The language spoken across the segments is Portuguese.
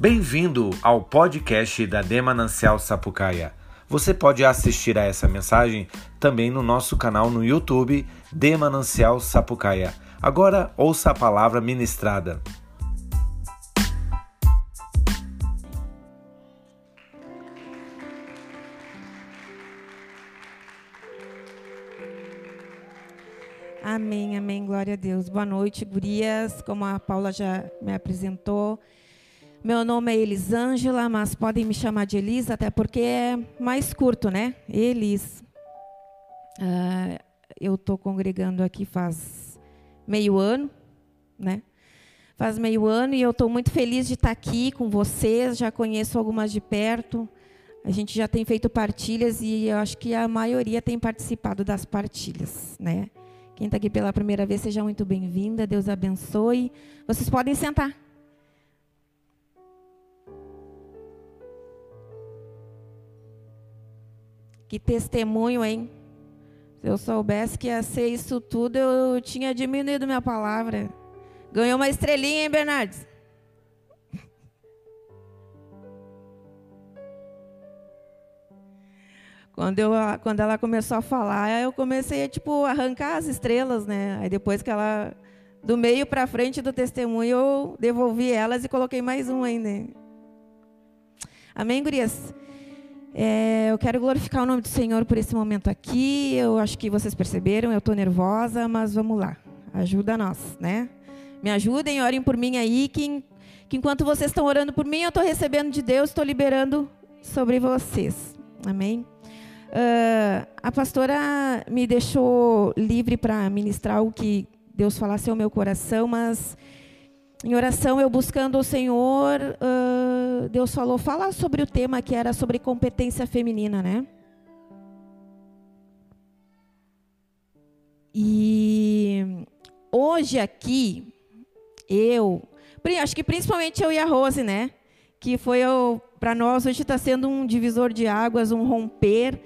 Bem-vindo ao podcast da Demanancial Sapucaia. Você pode assistir a essa mensagem também no nosso canal no YouTube Demanancial Sapucaia. Agora ouça a palavra ministrada. Amém, amém, glória a Deus. Boa noite, gurias. Como a Paula já me apresentou, meu nome é Elisângela, mas podem me chamar de Elis, até porque é mais curto, né? Elis. Uh, eu estou congregando aqui faz meio ano, né? Faz meio ano e eu estou muito feliz de estar aqui com vocês. Já conheço algumas de perto. A gente já tem feito partilhas e eu acho que a maioria tem participado das partilhas, né? Quem está aqui pela primeira vez, seja muito bem-vinda. Deus abençoe. Vocês podem sentar. Que testemunho, hein? Se eu soubesse que ia ser isso tudo, eu tinha diminuído minha palavra. Ganhou uma estrelinha, hein, Bernardes? Quando, eu, quando ela começou a falar, eu comecei a tipo, arrancar as estrelas, né? Aí depois que ela, do meio para frente do testemunho, eu devolvi elas e coloquei mais um ainda. Amém, gurias? É, eu quero glorificar o nome do Senhor por esse momento aqui. Eu acho que vocês perceberam, eu estou nervosa, mas vamos lá. Ajuda nós, né? Me ajudem, orem por mim aí, que, que enquanto vocês estão orando por mim, eu estou recebendo de Deus, estou liberando sobre vocês. Amém? Uh, a pastora me deixou livre para ministrar o que Deus falasse ao meu coração, mas em oração, eu buscando o Senhor, uh, Deus falou, fala sobre o tema que era sobre competência feminina, né? E hoje aqui, eu, acho que principalmente eu e a Rose, né? Que foi para nós, hoje está sendo um divisor de águas, um romper,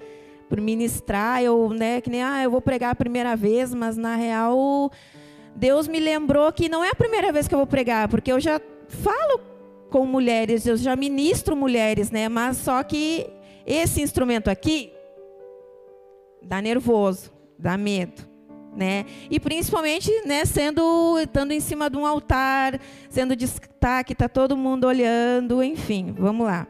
por ministrar, eu, né, que nem, ah, eu vou pregar a primeira vez, mas na real Deus me lembrou que não é a primeira vez que eu vou pregar, porque eu já falo com mulheres, eu já ministro mulheres, né? Mas só que esse instrumento aqui dá nervoso, dá medo, né? E principalmente, né, sendo estando em cima de um altar, sendo destaque, tá todo mundo olhando, enfim, vamos lá.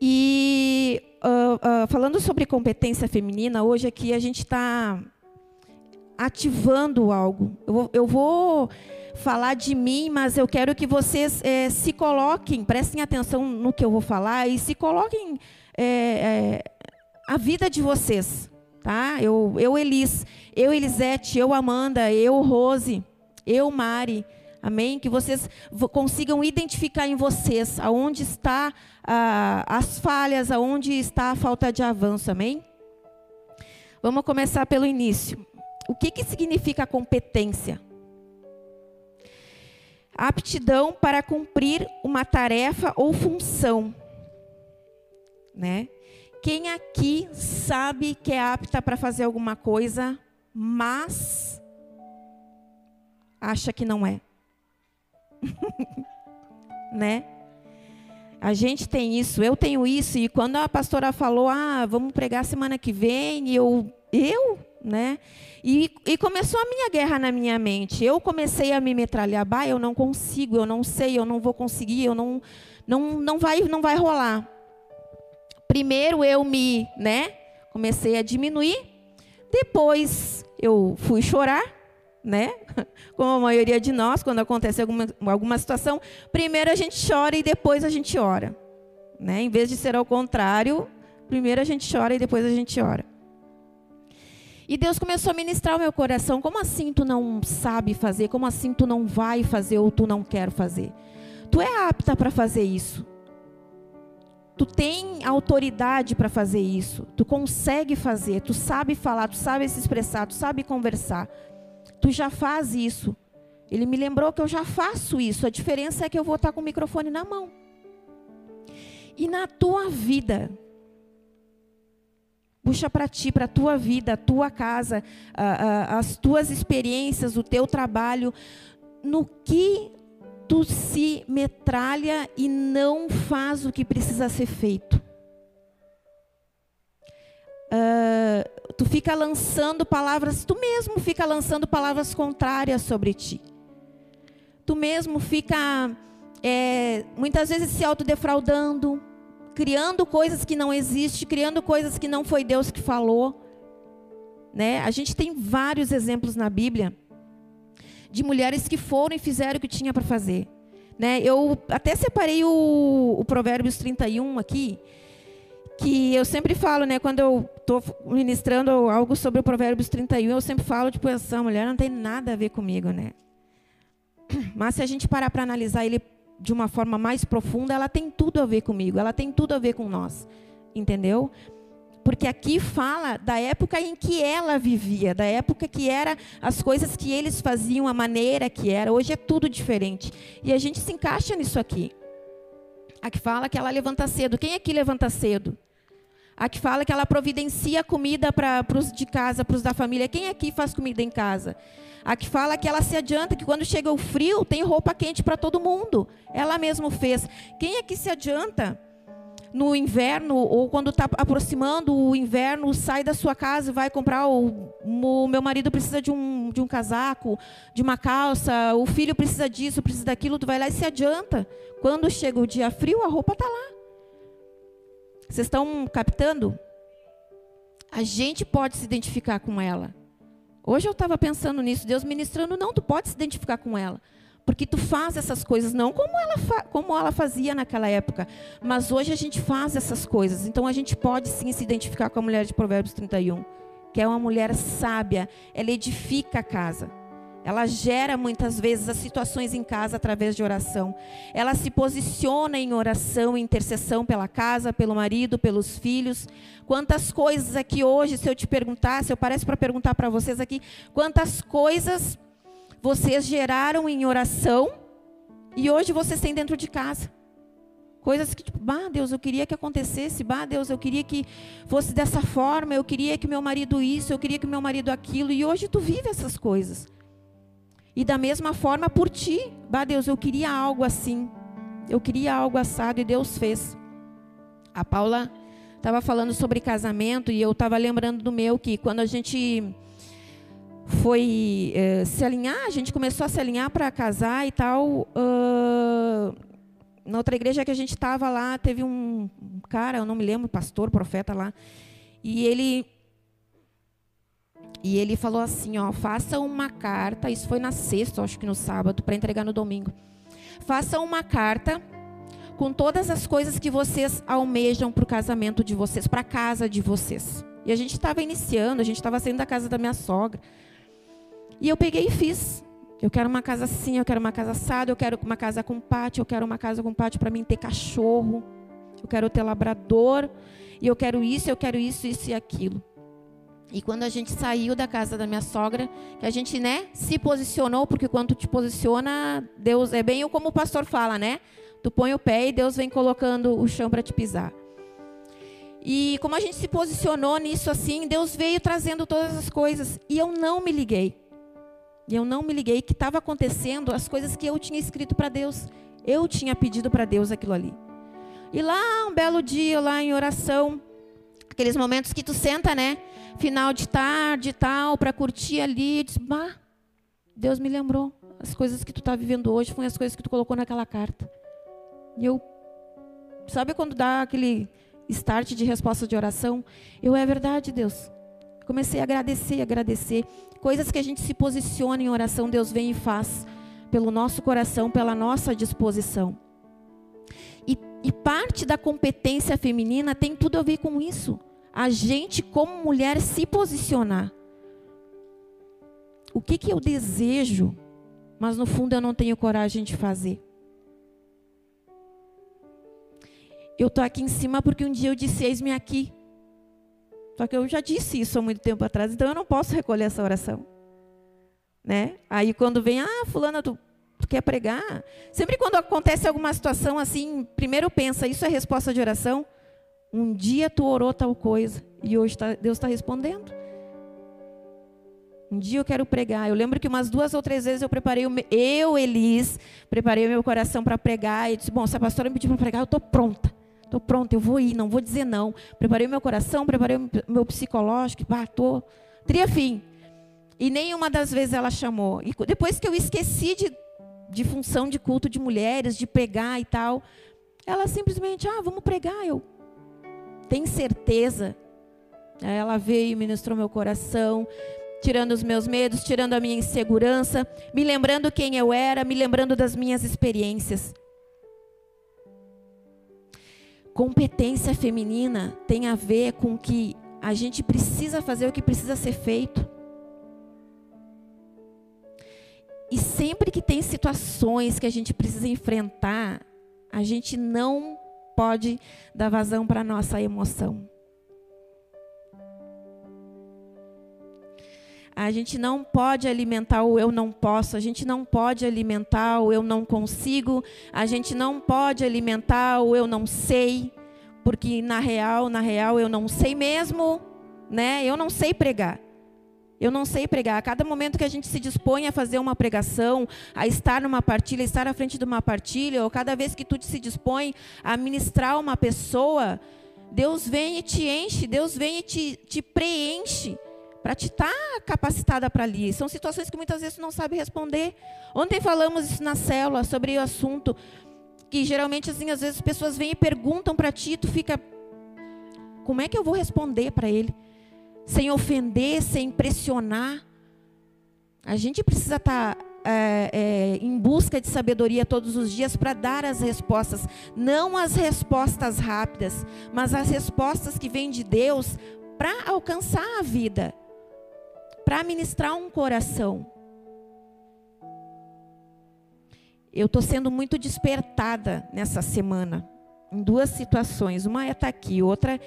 E uh, uh, falando sobre competência feminina, hoje aqui a gente está ativando algo. Eu vou, eu vou, falar de mim, mas eu quero que vocês é, se coloquem, prestem atenção no que eu vou falar e se coloquem é, é, a vida de vocês. Tá? Eu, eu, Elis, eu, Elisete, eu, Amanda, eu, Rose, eu, Mari. Amém? Que vocês consigam identificar em vocês aonde está ah, as falhas, aonde está a falta de avanço. Amém? Vamos começar pelo início. O que, que significa competência? Aptidão para cumprir uma tarefa ou função. Né? Quem aqui sabe que é apta para fazer alguma coisa, mas acha que não é? né? A gente tem isso, eu tenho isso, e quando a pastora falou, ah, vamos pregar semana que vem, eu, eu, né? E, e, começou a minha guerra na minha mente. Eu comecei a me metralhar, bah, eu não consigo, eu não sei, eu não vou conseguir, eu não, não, não vai, não vai rolar. Primeiro eu me, né? Comecei a diminuir. Depois eu fui chorar, né? Como a maioria de nós, quando acontece alguma, alguma situação, primeiro a gente chora e depois a gente ora, né? Em vez de ser ao contrário, primeiro a gente chora e depois a gente ora. E Deus começou a ministrar o meu coração. Como assim tu não sabe fazer? Como assim tu não vai fazer ou tu não quer fazer? Tu é apta para fazer isso. Tu tem autoridade para fazer isso. Tu consegue fazer. Tu sabe falar. Tu sabe se expressar. Tu sabe conversar. Tu já faz isso. Ele me lembrou que eu já faço isso. A diferença é que eu vou estar com o microfone na mão. E na tua vida, Puxa para ti, para a tua vida, a tua casa, a, a, as tuas experiências, o teu trabalho, no que tu se metralha e não faz o que precisa ser feito. Uh, tu fica lançando palavras, tu mesmo fica lançando palavras contrárias sobre ti. Tu mesmo fica é, muitas vezes se autodefraudando, criando coisas que não existem, criando coisas que não foi Deus que falou. Né? A gente tem vários exemplos na Bíblia de mulheres que foram e fizeram o que tinha para fazer. Né? Eu até separei o, o Provérbios 31 aqui, que eu sempre falo, né, quando eu estou ministrando algo sobre o Provérbios 31, eu sempre falo, tipo, essa mulher não tem nada a ver comigo, né? Mas se a gente parar para analisar ele de uma forma mais profunda, ela tem tudo a ver comigo, ela tem tudo a ver com nós, entendeu? Porque aqui fala da época em que ela vivia, da época que era as coisas que eles faziam, a maneira que era. Hoje é tudo diferente. E a gente se encaixa nisso aqui. Aqui fala que ela levanta cedo. Quem aqui levanta cedo? Aqui fala que ela providencia comida para os de casa, para os da família. Quem aqui faz comida em casa? Aqui fala que ela se adianta, que quando chega o frio, tem roupa quente para todo mundo. Ela mesma fez. Quem aqui se adianta no inverno, ou quando está aproximando o inverno, sai da sua casa e vai comprar. O, o, meu marido precisa de um, de um casaco, de uma calça, o filho precisa disso, precisa daquilo. Tu vai lá e se adianta. Quando chega o dia frio, a roupa está lá. Vocês estão captando? A gente pode se identificar com ela. Hoje eu estava pensando nisso, Deus ministrando, não, tu pode se identificar com ela. Porque tu faz essas coisas, não como ela, como ela fazia naquela época, mas hoje a gente faz essas coisas. Então a gente pode sim se identificar com a mulher de Provérbios 31, que é uma mulher sábia, ela edifica a casa. Ela gera muitas vezes as situações em casa através de oração. Ela se posiciona em oração, em intercessão pela casa, pelo marido, pelos filhos. Quantas coisas aqui hoje, se eu te perguntasse, eu parece para perguntar para vocês aqui, quantas coisas vocês geraram em oração e hoje vocês têm dentro de casa? Coisas que, tipo, bah, Deus, eu queria que acontecesse, bah, Deus, eu queria que fosse dessa forma, eu queria que meu marido isso, eu queria que meu marido aquilo, e hoje tu vive essas coisas. E da mesma forma por ti. Bah, Deus, eu queria algo assim. Eu queria algo assado e Deus fez. A Paula estava falando sobre casamento e eu estava lembrando do meu que quando a gente foi eh, se alinhar, a gente começou a se alinhar para casar e tal. Uh, na outra igreja que a gente estava lá, teve um cara, eu não me lembro, pastor, profeta lá, e ele e ele falou assim, ó, faça uma carta, isso foi na sexta, acho que no sábado, para entregar no domingo. Faça uma carta com todas as coisas que vocês almejam para o casamento de vocês, para a casa de vocês. E a gente estava iniciando, a gente estava saindo da casa da minha sogra. E eu peguei e fiz. Eu quero uma casa assim, eu quero uma casa assada, eu quero uma casa com pátio, eu quero uma casa com pátio para mim ter cachorro, eu quero ter labrador, e eu quero isso, eu quero isso, isso e aquilo. E quando a gente saiu da casa da minha sogra, que a gente, né, se posicionou, porque quando te posiciona, Deus é bem como o pastor fala, né? Tu põe o pé e Deus vem colocando o chão para te pisar. E como a gente se posicionou nisso assim, Deus veio trazendo todas as coisas e eu não me liguei. E eu não me liguei que estava acontecendo as coisas que eu tinha escrito para Deus. Eu tinha pedido para Deus aquilo ali. E lá um belo dia, lá em oração, aqueles momentos que tu senta, né? Final de tarde e tal, para curtir ali. disse, bah, Deus me lembrou. As coisas que tu está vivendo hoje foram as coisas que tu colocou naquela carta. E eu, sabe quando dá aquele start de resposta de oração? Eu, é verdade, Deus. Comecei a agradecer, agradecer. Coisas que a gente se posiciona em oração, Deus vem e faz. Pelo nosso coração, pela nossa disposição. E, e parte da competência feminina tem tudo a ver com isso a gente, como mulher, se posicionar. O que, que eu desejo, mas no fundo eu não tenho coragem de fazer? Eu estou aqui em cima porque um dia eu disse: Eis-me aqui. Só que eu já disse isso há muito tempo atrás, então eu não posso recolher essa oração. Né? Aí quando vem, ah, fulana, tu, tu quer pregar? Sempre quando acontece alguma situação assim, primeiro pensa, isso é resposta de oração? Um dia tu orou tal coisa e hoje tá, Deus está respondendo. Um dia eu quero pregar. Eu lembro que umas duas ou três vezes eu preparei, o eu, Elis, preparei o meu coração para pregar. E disse: Bom, se a pastora me pediu para pregar, eu estou pronta. Estou pronta, eu vou ir, não vou dizer não. Preparei o meu coração, preparei o meu psicológico, estou. Tria fim. E nenhuma das vezes ela chamou. E depois que eu esqueci de, de função de culto de mulheres, de pregar e tal, ela simplesmente, ah, vamos pregar. Eu, tem certeza? Ela veio e ministrou meu coração, tirando os meus medos, tirando a minha insegurança, me lembrando quem eu era, me lembrando das minhas experiências. Competência feminina tem a ver com que a gente precisa fazer o que precisa ser feito. E sempre que tem situações que a gente precisa enfrentar, a gente não pode dar vazão para a nossa emoção. A gente não pode alimentar o eu não posso, a gente não pode alimentar o eu não consigo, a gente não pode alimentar o eu não sei, porque na real, na real eu não sei mesmo, né? Eu não sei pregar. Eu não sei pregar. A cada momento que a gente se dispõe a fazer uma pregação, a estar numa partilha, estar à frente de uma partilha, ou cada vez que tu se dispõe a ministrar uma pessoa, Deus vem e te enche, Deus vem e te, te preenche para te estar tá capacitada para ali. São situações que muitas vezes tu não sabe responder. Ontem falamos isso na célula sobre o assunto que geralmente assim às vezes as pessoas vêm e perguntam para ti, tu fica como é que eu vou responder para ele? Sem ofender, sem pressionar. A gente precisa estar tá, é, é, em busca de sabedoria todos os dias para dar as respostas, não as respostas rápidas, mas as respostas que vêm de Deus para alcançar a vida para ministrar um coração. Eu estou sendo muito despertada nessa semana, em duas situações. Uma é estar tá aqui, outra é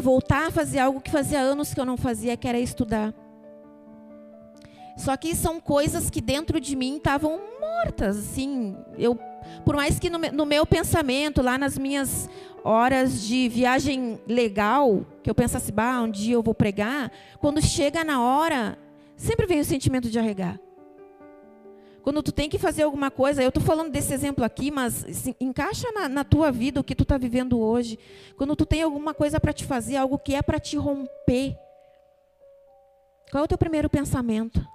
voltar a fazer algo que fazia anos que eu não fazia, que era estudar. Só que são coisas que dentro de mim estavam mortas, assim. Eu, por mais que no, no meu pensamento, lá nas minhas horas de viagem legal, que eu pensasse, bah, um dia eu vou pregar, quando chega na hora, sempre vem o sentimento de arregar. Quando tu tem que fazer alguma coisa, eu estou falando desse exemplo aqui, mas assim, encaixa na, na, tua vida o que tu está vivendo hoje. Quando tu tem alguma coisa para te fazer, algo que é para te romper, qual é o teu primeiro pensamento?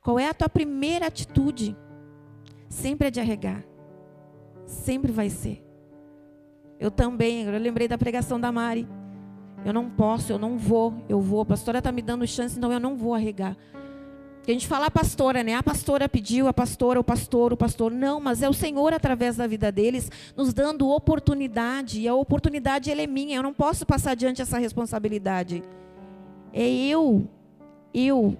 Qual é a tua primeira atitude? Sempre é de arregar. Sempre vai ser. Eu também, eu lembrei da pregação da Mari. Eu não posso, eu não vou, eu vou. A pastora está me dando chance, então eu não vou arregar. Porque a gente fala a pastora, né? A pastora pediu, a pastora, o pastor, o pastor. Não, mas é o Senhor, através da vida deles, nos dando oportunidade. E a oportunidade, ela é minha. Eu não posso passar adiante essa responsabilidade. É eu, eu,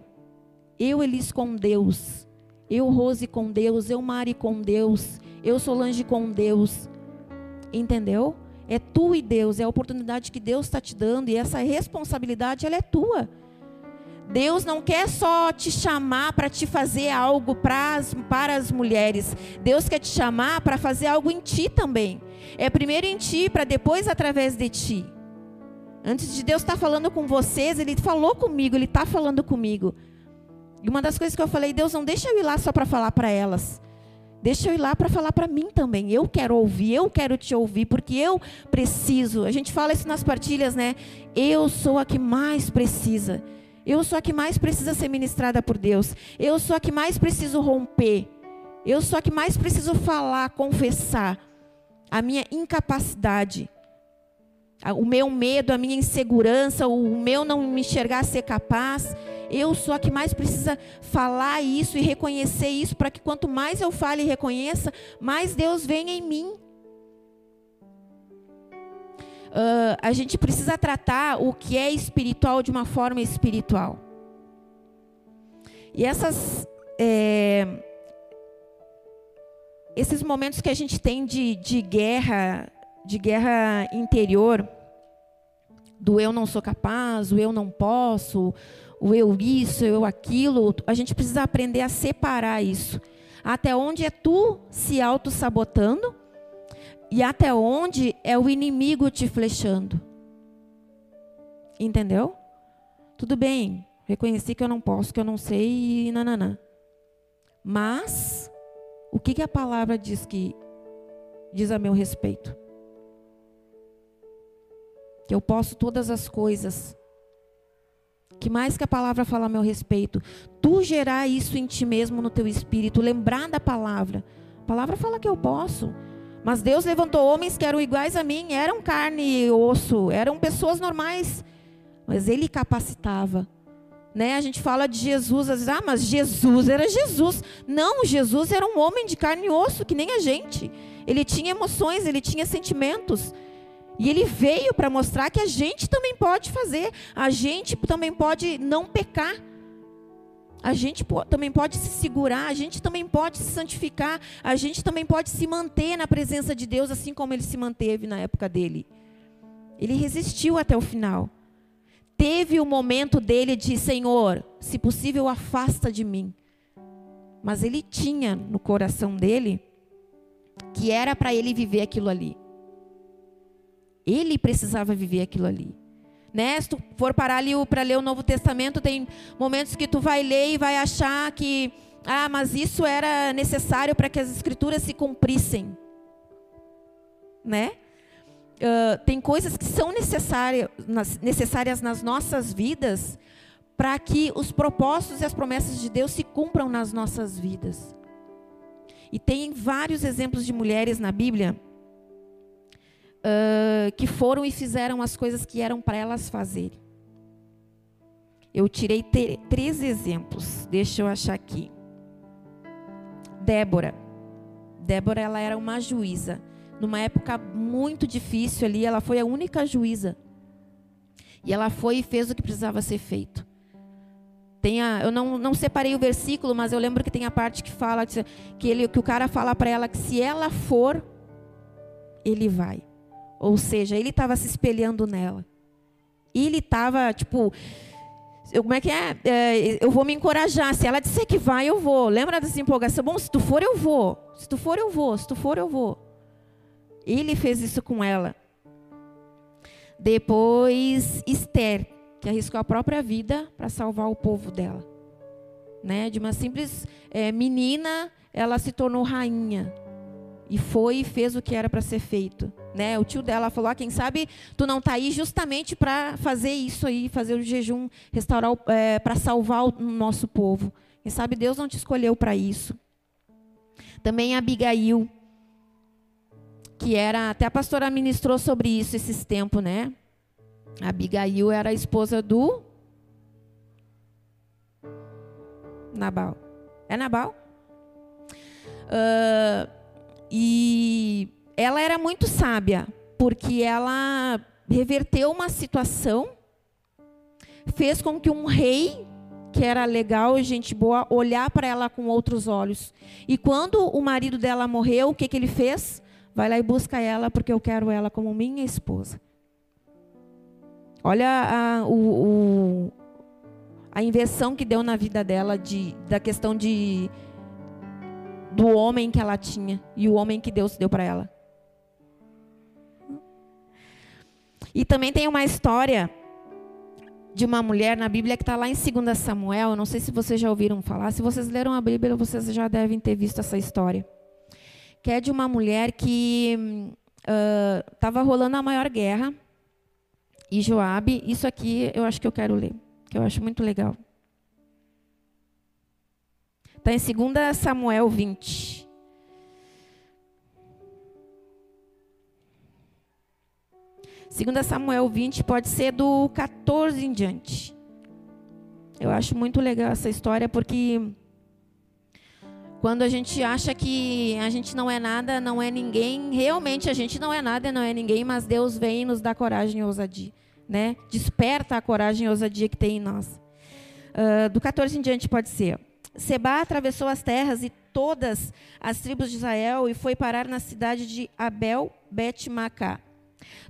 eu, Elis com Deus. Eu, Rose com Deus. Eu, Mari com Deus. Eu, Solange com Deus. Entendeu? É tu e Deus, é a oportunidade que Deus está te dando e essa responsabilidade ela é tua. Deus não quer só te chamar para te fazer algo para as, mulheres. Deus quer te chamar para fazer algo em ti também. É primeiro em ti, para depois através de ti. Antes de Deus estar tá falando com vocês, Ele falou comigo, Ele está falando comigo. E uma das coisas que eu falei, Deus, não deixa eu ir lá só para falar para elas. Deixa eu ir lá para falar para mim também. Eu quero ouvir, eu quero te ouvir, porque eu preciso. A gente fala isso nas partilhas, né? Eu sou a que mais precisa. Eu sou a que mais precisa ser ministrada por Deus. Eu sou a que mais preciso romper. Eu sou a que mais preciso falar, confessar a minha incapacidade, o meu medo, a minha insegurança, o meu não me enxergar ser capaz. Eu sou a que mais precisa falar isso e reconhecer isso, para que quanto mais eu fale e reconheça, mais Deus venha em mim. Uh, a gente precisa tratar o que é espiritual de uma forma espiritual. E essas, é, esses momentos que a gente tem de, de guerra, de guerra interior, do eu não sou capaz, o eu não posso, o eu isso, eu aquilo, a gente precisa aprender a separar isso. Até onde é tu se auto-sabotando e até onde é o inimigo te flechando. Entendeu? Tudo bem, reconheci que eu não posso, que eu não sei e nananã. Mas o que, que a palavra diz que diz a meu respeito? Que eu posso todas as coisas. Que mais que a palavra fala a meu respeito? Tu gerar isso em ti mesmo no teu espírito, lembrar da palavra. A palavra fala que eu posso. Mas Deus levantou homens que eram iguais a mim, eram carne e osso, eram pessoas normais, mas ele capacitava. Né? A gente fala de Jesus, às vezes, ah, mas Jesus era Jesus. Não, Jesus era um homem de carne e osso, que nem a gente. Ele tinha emoções, ele tinha sentimentos. E ele veio para mostrar que a gente também pode fazer, a gente também pode não pecar. A gente também pode se segurar, a gente também pode se santificar, a gente também pode se manter na presença de Deus, assim como ele se manteve na época dele. Ele resistiu até o final. Teve o momento dele de: Senhor, se possível, afasta de mim. Mas ele tinha no coração dele que era para ele viver aquilo ali. Ele precisava viver aquilo ali. Né? Se tu for parar ali para ler o Novo Testamento, tem momentos que tu vai ler e vai achar que, ah, mas isso era necessário para que as escrituras se cumprissem. Né? Uh, tem coisas que são necessárias nas, necessárias nas nossas vidas para que os propósitos e as promessas de Deus se cumpram nas nossas vidas. E tem vários exemplos de mulheres na Bíblia uh, que foram e fizeram as coisas que eram para elas fazerem. Eu tirei três exemplos. Deixa eu achar aqui. Débora. Débora, ela era uma juíza. Numa época muito difícil ali, ela foi a única juíza. E ela foi e fez o que precisava ser feito. Tem a, eu não, não separei o versículo, mas eu lembro que tem a parte que fala que, ele, que o cara fala para ela que se ela for, ele vai. Ou seja, ele estava se espelhando nela. Ele estava, tipo, eu, como é que é? é? Eu vou me encorajar. Se ela disser que vai, eu vou. Lembra dessa empolgação? Bom, se tu for, eu vou. Se tu for, eu vou. Se tu for, eu vou. Ele fez isso com ela. Depois, Esther, que arriscou a própria vida para salvar o povo dela. Né? De uma simples é, menina, ela se tornou rainha. E foi e fez o que era para ser feito. Né? O tio dela falou: ah, quem sabe tu não está aí justamente para fazer isso aí, fazer o jejum, restaurar, é, para salvar o nosso povo. Quem sabe Deus não te escolheu para isso. Também Abigail, que era, até a pastora ministrou sobre isso esses tempos, né? Abigail era a esposa do Nabal. É Nabal? Uh, e ela era muito sábia, porque ela reverteu uma situação, fez com que um rei, que era legal, gente boa, olhar para ela com outros olhos. E quando o marido dela morreu, o que, que ele fez? Vai lá e busca ela, porque eu quero ela como minha esposa. Olha a, o, o, a inversão que deu na vida dela de, da questão de do homem que ela tinha e o homem que Deus deu para ela. E também tem uma história de uma mulher na Bíblia que está lá em 2 Samuel. Eu não sei se vocês já ouviram falar. Se vocês leram a Bíblia, vocês já devem ter visto essa história. Que é de uma mulher que estava uh, rolando a maior guerra. E Joabe, isso aqui eu acho que eu quero ler, que eu acho muito legal. Está em 2 Samuel 20. Segunda Samuel 20 pode ser do 14 em diante. Eu acho muito legal essa história porque quando a gente acha que a gente não é nada, não é ninguém, realmente a gente não é nada, não é ninguém, mas Deus vem e nos dá coragem e ousadia, né? Desperta a coragem e ousadia que tem em nós. Uh, do 14 em diante pode ser. Seba atravessou as terras e todas as tribos de Israel e foi parar na cidade de Abel Bet-Macá.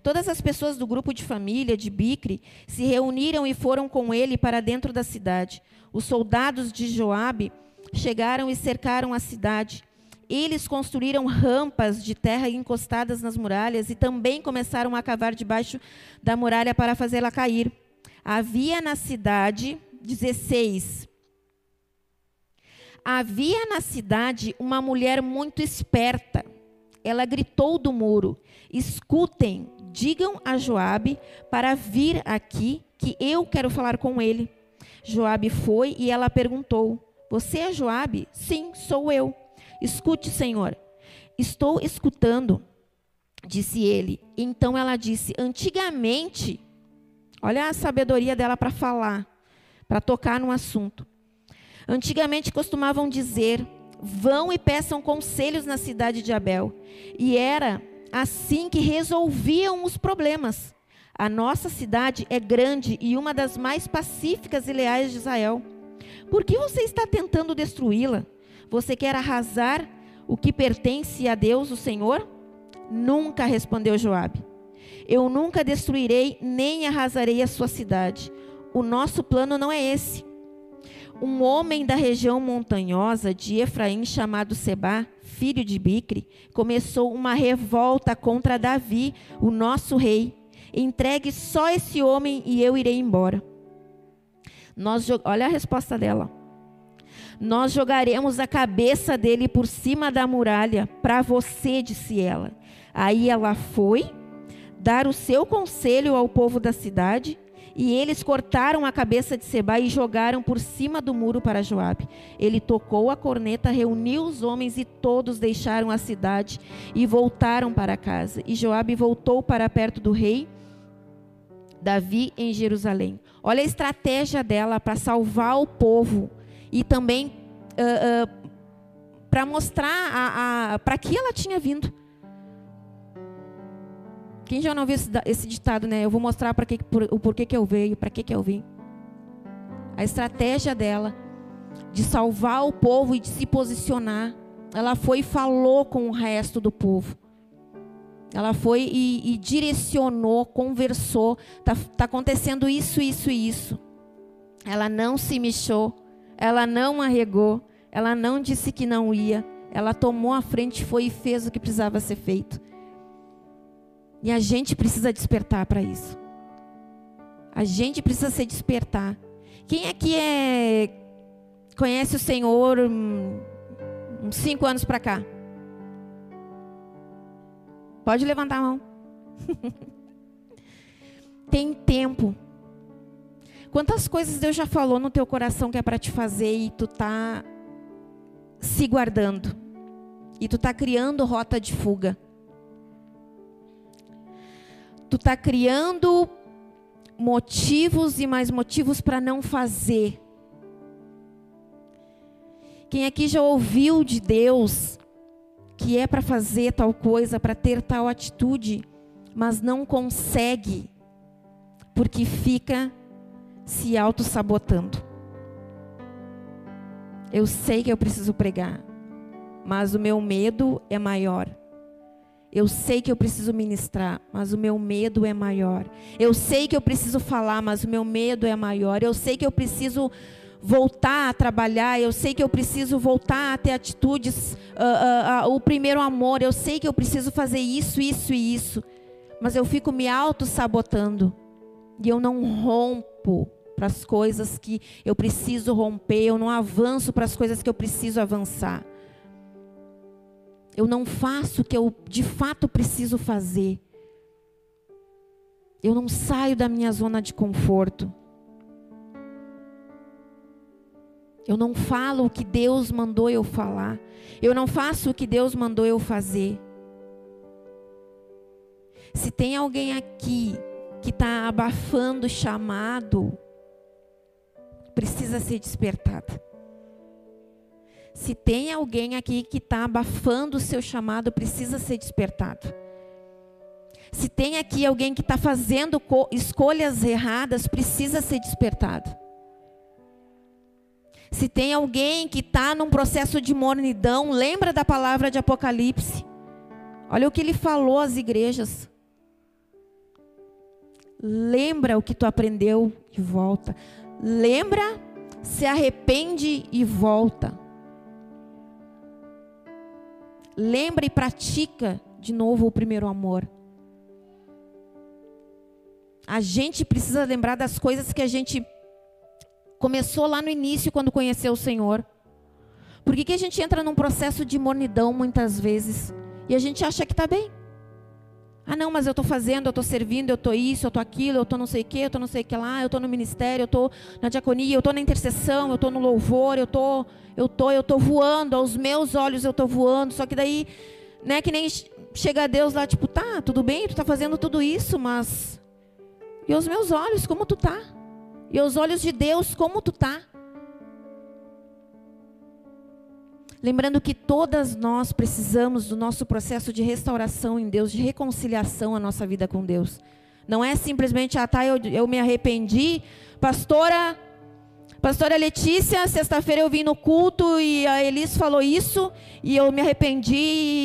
Todas as pessoas do grupo de família de Bicre se reuniram e foram com ele para dentro da cidade. Os soldados de Joabe chegaram e cercaram a cidade. Eles construíram rampas de terra encostadas nas muralhas e também começaram a cavar debaixo da muralha para fazê-la cair. Havia na cidade 16. Havia na cidade uma mulher muito esperta. Ela gritou do muro: Escutem, digam a Joabe para vir aqui, que eu quero falar com ele. Joabe foi e ela perguntou: Você é Joabe? Sim, sou eu. Escute, Senhor. Estou escutando, disse ele. Então ela disse: Antigamente, olha a sabedoria dela para falar, para tocar no assunto. Antigamente costumavam dizer: Vão e peçam conselhos na cidade de Abel. E era assim que resolviam os problemas. A nossa cidade é grande e uma das mais pacíficas e leais de Israel. Por que você está tentando destruí-la? Você quer arrasar o que pertence a Deus, o Senhor? Nunca respondeu Joabe. Eu nunca destruirei nem arrasarei a sua cidade. O nosso plano não é esse. Um homem da região montanhosa de Efraim, chamado Seba, filho de Bicre, começou uma revolta contra Davi, o nosso rei. Entregue só esse homem e eu irei embora. Nós, olha a resposta dela. Nós jogaremos a cabeça dele por cima da muralha para você, disse ela. Aí ela foi dar o seu conselho ao povo da cidade e eles cortaram a cabeça de Seba e jogaram por cima do muro para Joabe. Ele tocou a corneta, reuniu os homens e todos deixaram a cidade e voltaram para casa. E Joabe voltou para perto do rei Davi em Jerusalém. Olha a estratégia dela para salvar o povo e também uh, uh, para mostrar para que ela tinha vindo. Quem já não viu esse, esse ditado, né? Eu vou mostrar para que, por, o porquê que eu veio, para que, que eu vim. A estratégia dela de salvar o povo e de se posicionar. Ela foi e falou com o resto do povo. Ela foi e, e direcionou, conversou. Está tá acontecendo isso, isso e isso. Ela não se mexeu. Ela não arregou. Ela não disse que não ia. Ela tomou a frente, foi e fez o que precisava ser feito. E a gente precisa despertar para isso. A gente precisa se despertar. Quem aqui é conhece o Senhor uns cinco anos para cá? Pode levantar a mão. Tem tempo. Quantas coisas Deus já falou no teu coração que é para te fazer e tu tá se guardando. E tu tá criando rota de fuga tu está criando motivos e mais motivos para não fazer. Quem aqui já ouviu de Deus que é para fazer tal coisa, para ter tal atitude, mas não consegue, porque fica se auto-sabotando. Eu sei que eu preciso pregar, mas o meu medo é maior. Eu sei que eu preciso ministrar, mas o meu medo é maior. Eu sei que eu preciso falar, mas o meu medo é maior. Eu sei que eu preciso voltar a trabalhar, eu sei que eu preciso voltar a ter atitudes, uh, uh, uh, o primeiro amor, eu sei que eu preciso fazer isso, isso e isso, mas eu fico me auto-sabotando e eu não rompo para as coisas que eu preciso romper, eu não avanço para as coisas que eu preciso avançar. Eu não faço o que eu de fato preciso fazer. Eu não saio da minha zona de conforto. Eu não falo o que Deus mandou eu falar. Eu não faço o que Deus mandou eu fazer. Se tem alguém aqui que está abafando o chamado, precisa ser despertada. Se tem alguém aqui que está abafando o seu chamado, precisa ser despertado. Se tem aqui alguém que está fazendo escolhas erradas, precisa ser despertado. Se tem alguém que está num processo de mornidão, lembra da palavra de Apocalipse. Olha o que ele falou às igrejas. Lembra o que tu aprendeu e volta. Lembra, se arrepende e volta. Lembra e pratica de novo o primeiro amor. A gente precisa lembrar das coisas que a gente começou lá no início, quando conheceu o Senhor. Por que, que a gente entra num processo de mornidão muitas vezes e a gente acha que está bem? Ah, não, mas eu estou fazendo, eu estou servindo, eu estou isso, eu estou aquilo, eu estou não sei o que, eu estou não sei o que lá, eu estou no ministério, eu estou na diaconia, eu estou na intercessão, eu estou no louvor, eu estou, eu estou, eu estou voando, aos meus olhos eu estou voando, só que daí, né, que nem chega a Deus lá, tipo, tá, tudo bem, tu está fazendo tudo isso, mas e aos meus olhos, como tu tá? E aos olhos de Deus, como tu tá? Lembrando que todas nós precisamos do nosso processo de restauração em Deus, de reconciliação a nossa vida com Deus. Não é simplesmente, ah, tá, eu, eu me arrependi. Pastora, pastora Letícia, sexta-feira eu vim no culto e a Elis falou isso e eu me arrependi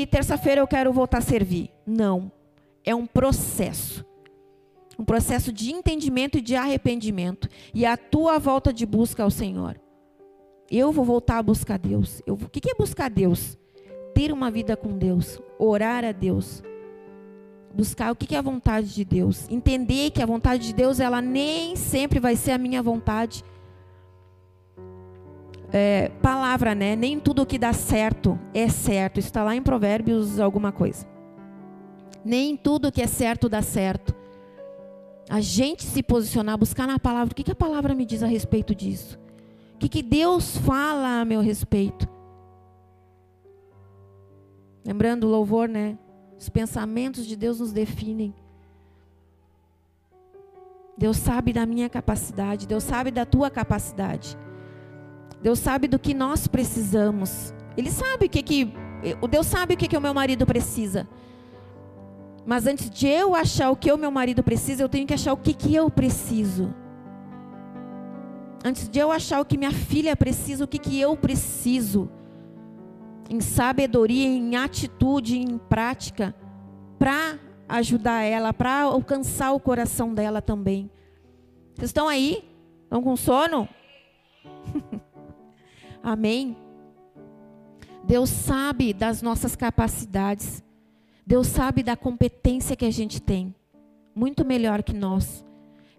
e terça-feira eu quero voltar a servir. Não. É um processo. Um processo de entendimento e de arrependimento. E a tua volta de busca ao Senhor. Eu vou voltar a buscar Deus. Eu, o que é buscar Deus? Ter uma vida com Deus, orar a Deus, buscar o que é a vontade de Deus, entender que a vontade de Deus ela nem sempre vai ser a minha vontade. É, palavra, né? Nem tudo que dá certo é certo. Está lá em Provérbios alguma coisa. Nem tudo que é certo dá certo. A gente se posicionar, buscar na palavra. O que, que a palavra me diz a respeito disso? O que, que Deus fala a meu respeito? Lembrando o louvor, né? Os pensamentos de Deus nos definem. Deus sabe da minha capacidade, Deus sabe da tua capacidade. Deus sabe do que nós precisamos. Ele sabe o que que o Deus sabe o que que o meu marido precisa. Mas antes de eu achar o que o meu marido precisa, eu tenho que achar o que que eu preciso. Antes de eu achar o que minha filha precisa, o que, que eu preciso, em sabedoria, em atitude, em prática, para ajudar ela, para alcançar o coração dela também. Vocês estão aí? Estão com sono? Amém? Deus sabe das nossas capacidades. Deus sabe da competência que a gente tem. Muito melhor que nós.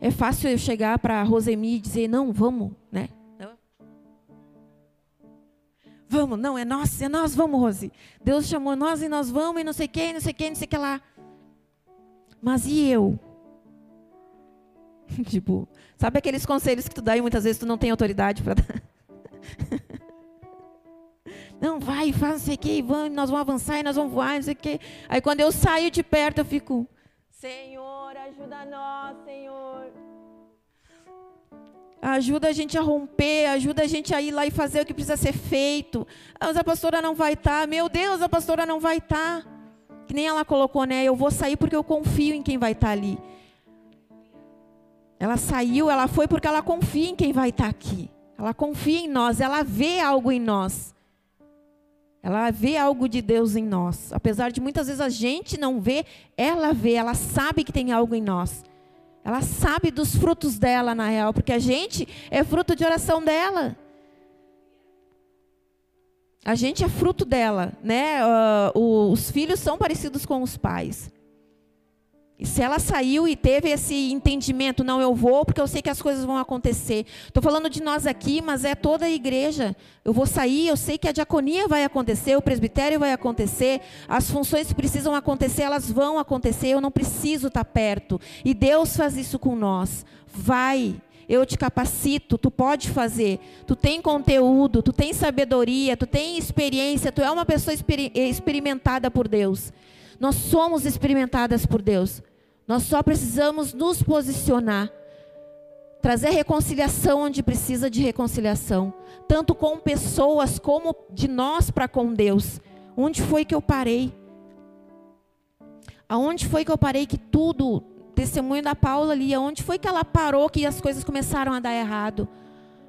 É fácil eu chegar para a Rosemi e dizer, não, vamos, né? Vamos, não, é nós, é nós, vamos, Rose. Deus chamou nós e nós vamos, e não sei quem, não sei quem, não sei que lá. Mas e eu? tipo, sabe aqueles conselhos que tu dá e muitas vezes tu não tem autoridade para dar? não, vai, faz não sei o que, vamos, nós vamos avançar e nós vamos voar, não sei o que. Aí quando eu saio de perto, eu fico, Senhor, ajuda nós, Senhor. Ajuda a gente a romper, ajuda a gente a ir lá e fazer o que precisa ser feito. Ah, mas a pastora não vai estar. Tá. Meu Deus, a pastora não vai estar. Tá. Que nem ela colocou, né? Eu vou sair porque eu confio em quem vai estar tá ali. Ela saiu, ela foi porque ela confia em quem vai estar aqui. Ela confia em nós, ela vê algo em nós. Ela vê algo de Deus em nós. Apesar de muitas vezes a gente não ver, ela vê, ela sabe que tem algo em nós. Ela sabe dos frutos dela, na real, porque a gente é fruto de oração dela. A gente é fruto dela, né? Uh, os filhos são parecidos com os pais. Se ela saiu e teve esse entendimento, não, eu vou porque eu sei que as coisas vão acontecer. Estou falando de nós aqui, mas é toda a igreja. Eu vou sair, eu sei que a diaconia vai acontecer, o presbitério vai acontecer, as funções que precisam acontecer, elas vão acontecer, eu não preciso estar perto. E Deus faz isso com nós. Vai, eu te capacito, tu pode fazer. Tu tem conteúdo, tu tem sabedoria, tu tem experiência, tu é uma pessoa experimentada por Deus. Nós somos experimentadas por Deus. Nós só precisamos nos posicionar, trazer reconciliação onde precisa de reconciliação, tanto com pessoas como de nós para com Deus. Onde foi que eu parei? Aonde foi que eu parei que tudo, testemunho da Paula ali, aonde foi que ela parou que as coisas começaram a dar errado?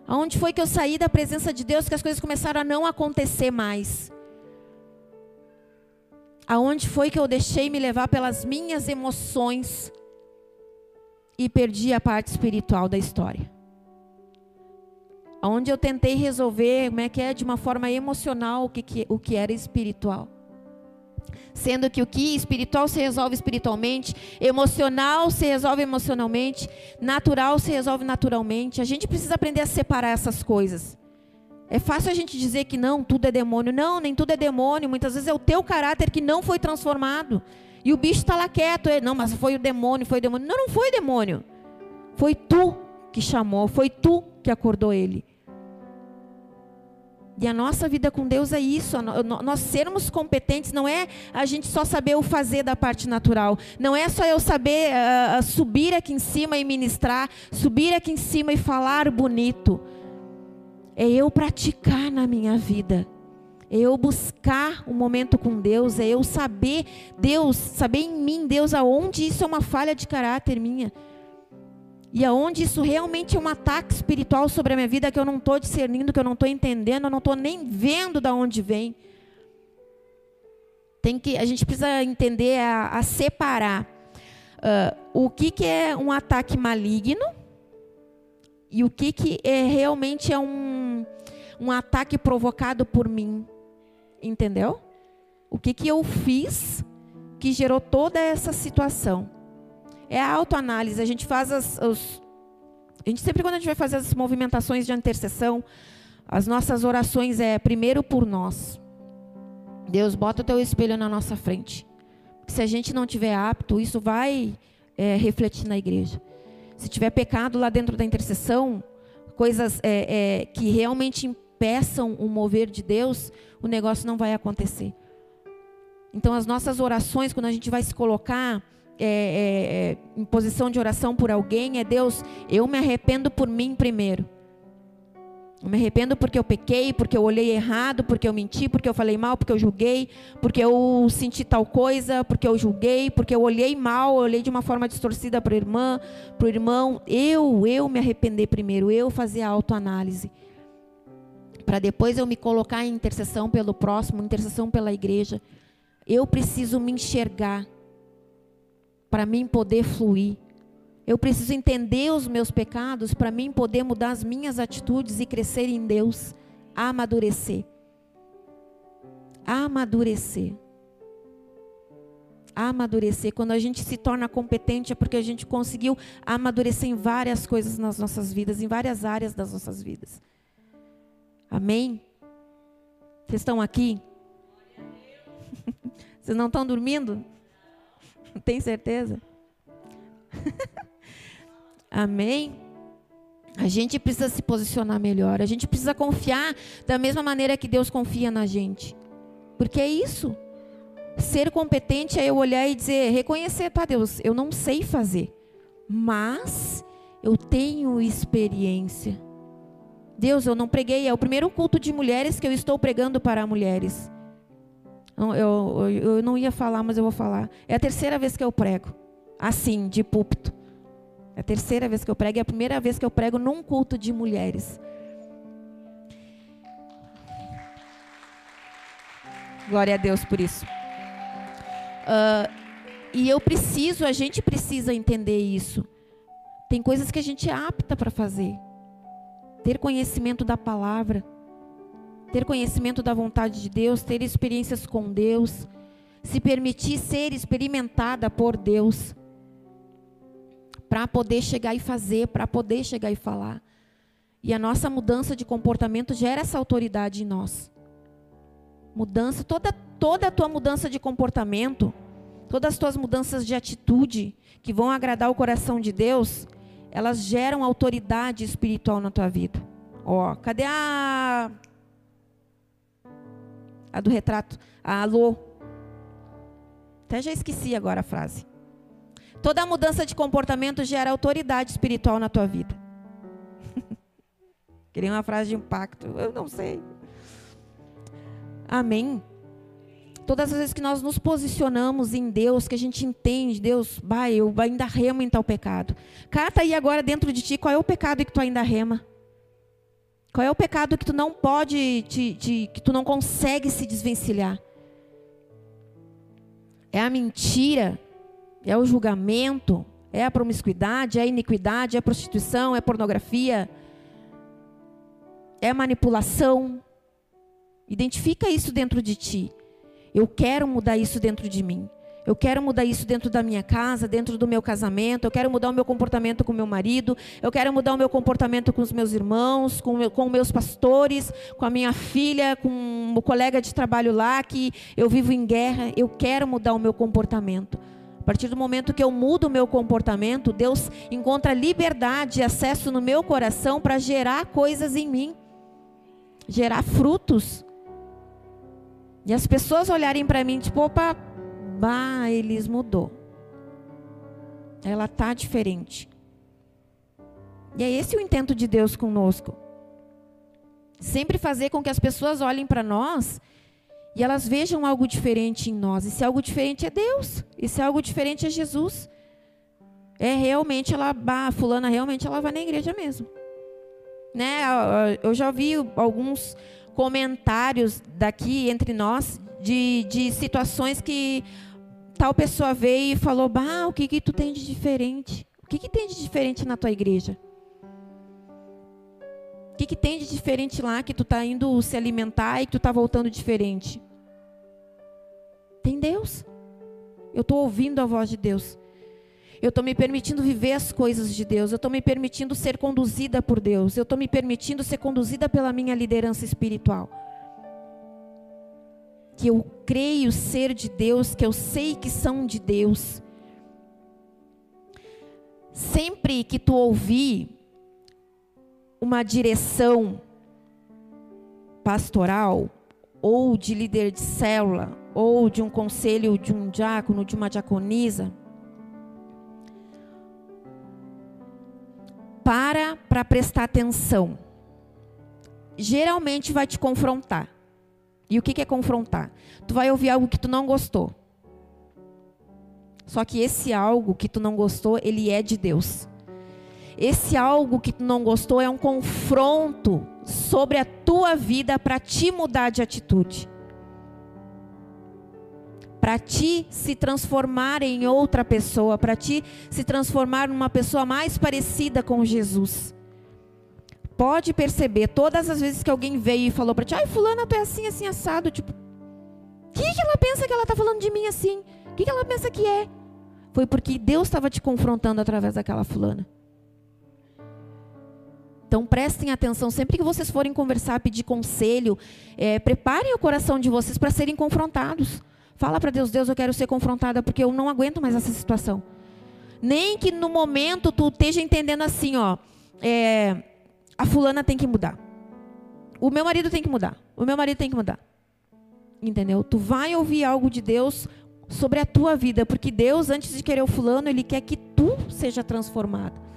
Aonde foi que eu saí da presença de Deus que as coisas começaram a não acontecer mais? Aonde foi que eu deixei me levar pelas minhas emoções e perdi a parte espiritual da história? Aonde eu tentei resolver, como é que é, de uma forma emocional o que, que, o que era espiritual. Sendo que o que espiritual se resolve espiritualmente, emocional se resolve emocionalmente, natural se resolve naturalmente. A gente precisa aprender a separar essas coisas. É fácil a gente dizer que não, tudo é demônio. Não, nem tudo é demônio. Muitas vezes é o teu caráter que não foi transformado. E o bicho está lá quieto. Ele, não, mas foi o demônio, foi o demônio. Não, não foi demônio. Foi tu que chamou, foi tu que acordou ele. E a nossa vida com Deus é isso. Nós sermos competentes não é a gente só saber o fazer da parte natural. Não é só eu saber uh, subir aqui em cima e ministrar, subir aqui em cima e falar bonito. É eu praticar na minha vida. É eu buscar um momento com Deus. É eu saber Deus, saber em mim, Deus, aonde isso é uma falha de caráter minha. E aonde isso realmente é um ataque espiritual sobre a minha vida que eu não estou discernindo, que eu não estou entendendo, eu não estou nem vendo de onde vem. Tem que, a gente precisa entender a, a separar uh, o que, que é um ataque maligno e o que, que é realmente é um, um ataque provocado por mim. Entendeu? O que, que eu fiz que gerou toda essa situação é a autoanálise. A gente faz as, os, a gente sempre quando a gente vai fazer as movimentações de intercessão, as nossas orações é primeiro por nós. Deus bota o teu espelho na nossa frente. Se a gente não tiver apto, isso vai é, refletir na igreja. Se tiver pecado lá dentro da intercessão, coisas é, é, que realmente impeçam o mover de Deus, o negócio não vai acontecer. Então, as nossas orações, quando a gente vai se colocar é, é, é, em posição de oração por alguém é Deus, eu me arrependo por mim primeiro. Eu me arrependo porque eu pequei, porque eu olhei errado, porque eu menti, porque eu falei mal, porque eu julguei, porque eu senti tal coisa, porque eu julguei, porque eu olhei mal, eu olhei de uma forma distorcida para a irmã, para o irmão. Eu, eu me arrepender primeiro, eu fazer a autoanálise. Para depois eu me colocar em intercessão pelo próximo, intercessão pela igreja. Eu preciso me enxergar para mim poder fluir. Eu preciso entender os meus pecados para mim poder mudar as minhas atitudes e crescer em Deus, amadurecer. Amadurecer. Amadurecer. Quando a gente se torna competente é porque a gente conseguiu amadurecer em várias coisas nas nossas vidas, em várias áreas das nossas vidas. Amém? Vocês estão aqui? Vocês não estão dormindo? Tem certeza? Amém? A gente precisa se posicionar melhor. A gente precisa confiar da mesma maneira que Deus confia na gente. Porque é isso. Ser competente é eu olhar e dizer, reconhecer, tá, Deus, eu não sei fazer, mas eu tenho experiência. Deus, eu não preguei, é o primeiro culto de mulheres que eu estou pregando para mulheres. Eu, eu, eu não ia falar, mas eu vou falar. É a terceira vez que eu prego, assim, de púlpito. É a terceira vez que eu prego, é a primeira vez que eu prego num culto de mulheres. Glória a Deus por isso. Uh, e eu preciso, a gente precisa entender isso. Tem coisas que a gente é apta para fazer. Ter conhecimento da palavra ter conhecimento da vontade de Deus, ter experiências com Deus, se permitir ser experimentada por Deus, para poder chegar e fazer, para poder chegar e falar. E a nossa mudança de comportamento gera essa autoridade em nós. Mudança, toda, toda a tua mudança de comportamento, todas as tuas mudanças de atitude que vão agradar o coração de Deus, elas geram autoridade espiritual na tua vida. Ó, cadê a a do retrato, a alô. Até já esqueci agora a frase. Toda mudança de comportamento gera autoridade espiritual na tua vida. Queria uma frase de impacto. Eu não sei. Amém. Todas as vezes que nós nos posicionamos em Deus, que a gente entende, Deus, vai, eu ainda remo em tal pecado. Cata aí agora dentro de ti qual é o pecado que tu ainda rema. Qual é o pecado que tu não pode, te, te, que tu não consegue se desvencilhar? É a mentira? É o julgamento? É a promiscuidade? É a iniquidade? É a prostituição? É a pornografia? É a manipulação? Identifica isso dentro de ti. Eu quero mudar isso dentro de mim. Eu quero mudar isso dentro da minha casa, dentro do meu casamento. Eu quero mudar o meu comportamento com meu marido. Eu quero mudar o meu comportamento com os meus irmãos, com, meu, com meus pastores, com a minha filha, com o colega de trabalho lá que eu vivo em guerra. Eu quero mudar o meu comportamento. A partir do momento que eu mudo o meu comportamento, Deus encontra liberdade e acesso no meu coração para gerar coisas em mim, gerar frutos. E as pessoas olharem para mim, tipo, opa, bah, Elis mudou. Ela tá diferente. E é esse o intento de Deus conosco. Sempre fazer com que as pessoas olhem para nós e elas vejam algo diferente em nós. E se algo diferente é Deus, e se algo diferente é Jesus. É realmente ela, bah, fulana realmente ela vai na igreja mesmo. Né? Eu já vi alguns comentários daqui entre nós de, de situações que tal pessoa veio e falou: Bah, o que, que tu tem de diferente? O que, que tem de diferente na tua igreja? O que, que tem de diferente lá que tu está indo se alimentar e que tu está voltando diferente? Tem Deus. Eu estou ouvindo a voz de Deus. Eu estou me permitindo viver as coisas de Deus. Eu estou me permitindo ser conduzida por Deus. Eu estou me permitindo ser conduzida pela minha liderança espiritual que eu creio ser de Deus, que eu sei que são de Deus. Sempre que tu ouvir uma direção pastoral, ou de líder de célula, ou de um conselho de um diácono, de uma diaconisa, para para prestar atenção. Geralmente vai te confrontar. E o que é confrontar? Tu vai ouvir algo que tu não gostou. Só que esse algo que tu não gostou, ele é de Deus. Esse algo que tu não gostou é um confronto sobre a tua vida para te mudar de atitude. Para ti se transformar em outra pessoa, para ti se transformar numa pessoa mais parecida com Jesus pode perceber todas as vezes que alguém veio e falou para ti, ai, fulana, tu é assim, assim, assado, tipo, o que, que ela pensa que ela está falando de mim assim? O que, que ela pensa que é? Foi porque Deus estava te confrontando através daquela fulana. Então prestem atenção, sempre que vocês forem conversar, pedir conselho, é, preparem o coração de vocês para serem confrontados. Fala para Deus, Deus, eu quero ser confrontada porque eu não aguento mais essa situação. Nem que no momento tu esteja entendendo assim, ó, é, a fulana tem que mudar. O meu marido tem que mudar. O meu marido tem que mudar. Entendeu? Tu vai ouvir algo de Deus sobre a tua vida, porque Deus, antes de querer o fulano, ele quer que tu seja transformado.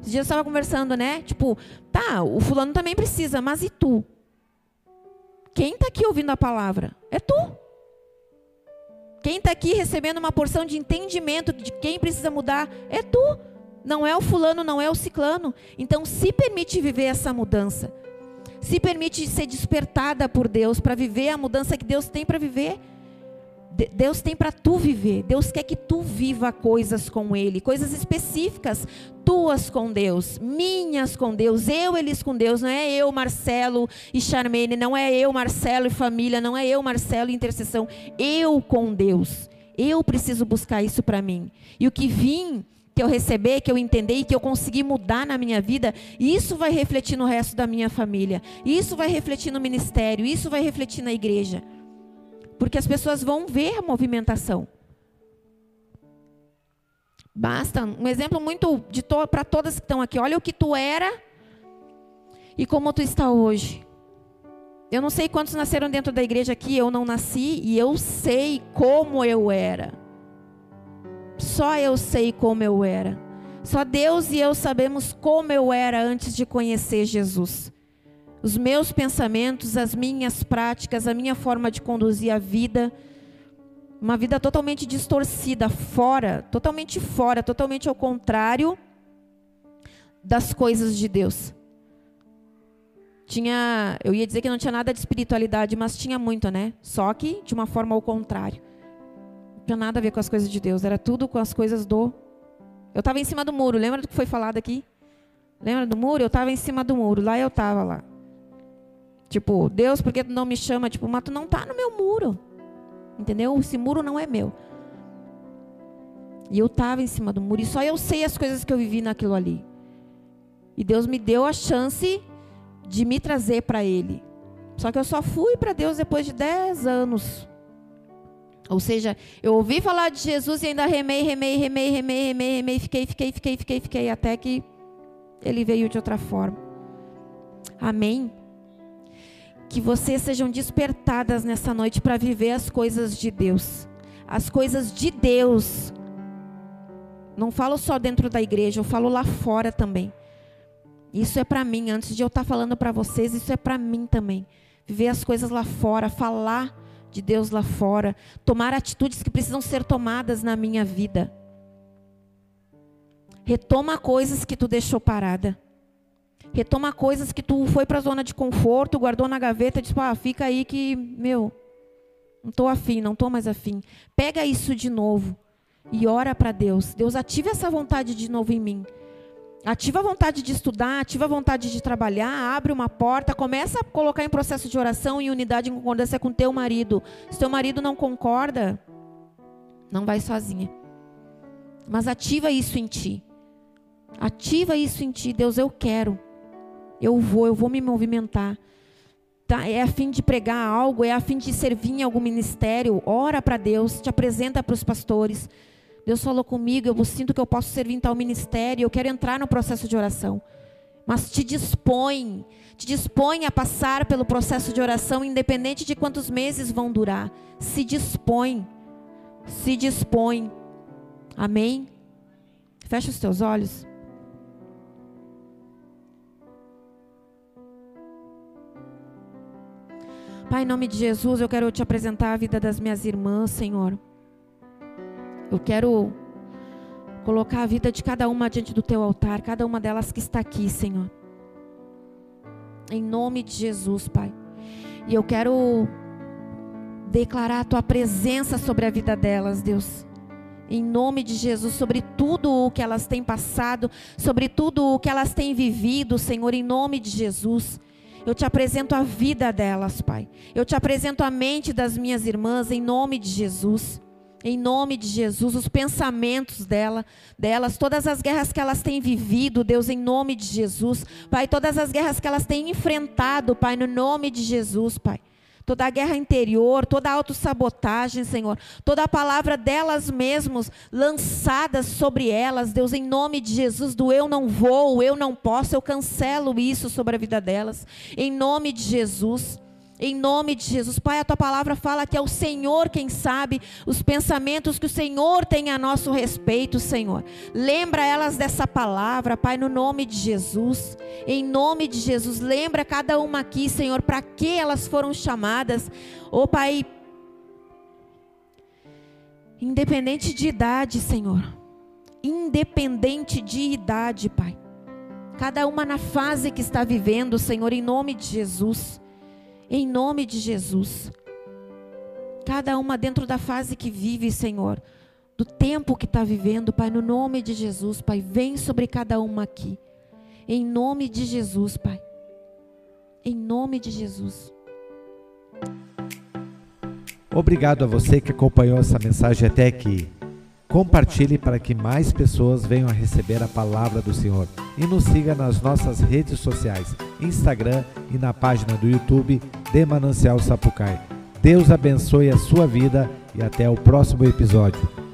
Esses dias eu estava conversando, né? Tipo, tá, o fulano também precisa, mas e tu? Quem está aqui ouvindo a palavra? É tu. Quem está aqui recebendo uma porção de entendimento de quem precisa mudar? É tu. Não é o fulano, não é o ciclano. Então se permite viver essa mudança. Se permite ser despertada por Deus para viver a mudança que Deus tem para viver. Deus tem para tu viver. Deus quer que tu viva coisas com Ele, coisas específicas, tuas com Deus, minhas com Deus, eu eles com Deus. Não é eu, Marcelo e Charmene, não é eu, Marcelo e família, não é eu, Marcelo e intercessão. Eu com Deus. Eu preciso buscar isso para mim. E o que vim que eu receber, que eu entender e que eu conseguir mudar na minha vida, isso vai refletir no resto da minha família. Isso vai refletir no ministério, isso vai refletir na igreja. Porque as pessoas vão ver a movimentação. Basta um exemplo muito to para todas que estão aqui. Olha o que tu era e como tu está hoje. Eu não sei quantos nasceram dentro da igreja aqui, eu não nasci e eu sei como eu era. Só eu sei como eu era. Só Deus e eu sabemos como eu era antes de conhecer Jesus. Os meus pensamentos, as minhas práticas, a minha forma de conduzir a vida, uma vida totalmente distorcida, fora, totalmente fora, totalmente ao contrário das coisas de Deus. Tinha, eu ia dizer que não tinha nada de espiritualidade, mas tinha muito, né? Só que de uma forma ao contrário tinha nada a ver com as coisas de Deus, era tudo com as coisas do. Eu estava em cima do muro, lembra do que foi falado aqui? Lembra do muro? Eu estava em cima do muro, lá eu estava lá. Tipo, Deus, por que tu não me chama? Tipo, mas tu não está no meu muro. Entendeu? Esse muro não é meu. E eu estava em cima do muro e só eu sei as coisas que eu vivi naquilo ali. E Deus me deu a chance de me trazer para Ele. Só que eu só fui para Deus depois de 10 anos. Ou seja, eu ouvi falar de Jesus e ainda remei, remei, remei, remei, remei, remei, fiquei, fiquei, fiquei, fiquei, fiquei, até que Ele veio de outra forma. Amém? Que vocês sejam despertadas nessa noite para viver as coisas de Deus. As coisas de Deus. Não falo só dentro da igreja, eu falo lá fora também. Isso é para mim, antes de eu estar tá falando para vocês, isso é para mim também. Viver as coisas lá fora, falar de Deus lá fora, tomar atitudes que precisam ser tomadas na minha vida. Retoma coisas que tu deixou parada. Retoma coisas que tu foi para a zona de conforto, guardou na gaveta disse: "Ah, fica aí que, meu, não estou afim, não estou mais afim". Pega isso de novo e ora para Deus. Deus ative essa vontade de novo em mim. Ativa a vontade de estudar, ativa a vontade de trabalhar, abre uma porta, começa a colocar em processo de oração e unidade em concordância com teu marido. Se teu marido não concorda, não vai sozinha. Mas ativa isso em ti. Ativa isso em ti, Deus, eu quero. Eu vou, eu vou me movimentar. Tá, é a fim de pregar algo, é a fim de servir em algum ministério. Ora para Deus, te apresenta para os pastores. Deus falou comigo, eu sinto que eu posso servir em tal ministério, eu quero entrar no processo de oração. Mas te dispõe, te dispõe a passar pelo processo de oração, independente de quantos meses vão durar. Se dispõe, se dispõe. Amém? Fecha os teus olhos. Pai, em nome de Jesus, eu quero te apresentar a vida das minhas irmãs, Senhor. Eu quero colocar a vida de cada uma diante do teu altar, cada uma delas que está aqui, Senhor. Em nome de Jesus, Pai. E eu quero declarar a tua presença sobre a vida delas, Deus. Em nome de Jesus, sobre tudo o que elas têm passado, sobre tudo o que elas têm vivido, Senhor, em nome de Jesus. Eu te apresento a vida delas, Pai. Eu te apresento a mente das minhas irmãs, em nome de Jesus. Em nome de Jesus, os pensamentos dela, delas, todas as guerras que elas têm vivido, Deus, em nome de Jesus. Pai, todas as guerras que elas têm enfrentado, Pai, no nome de Jesus, Pai. Toda a guerra interior, toda a autossabotagem, Senhor. Toda a palavra delas mesmos lançadas sobre elas, Deus, em nome de Jesus, do eu não vou, eu não posso, eu cancelo isso sobre a vida delas. Em nome de Jesus. Em nome de Jesus. Pai, a tua palavra fala que é o Senhor quem sabe os pensamentos que o Senhor tem a nosso respeito, Senhor. Lembra elas dessa palavra, Pai, no nome de Jesus. Em nome de Jesus, lembra cada uma aqui, Senhor, para que elas foram chamadas. Ô, oh, Pai, independente de idade, Senhor. Independente de idade, Pai. Cada uma na fase que está vivendo, Senhor, em nome de Jesus. Em nome de Jesus. Cada uma dentro da fase que vive, Senhor. Do tempo que está vivendo, Pai, no nome de Jesus, Pai. Vem sobre cada uma aqui. Em nome de Jesus, Pai. Em nome de Jesus. Obrigado a você que acompanhou essa mensagem até aqui. Compartilhe para que mais pessoas venham a receber a palavra do Senhor. E nos siga nas nossas redes sociais, Instagram e na página do YouTube de Manancial Sapucai. Deus abençoe a sua vida e até o próximo episódio.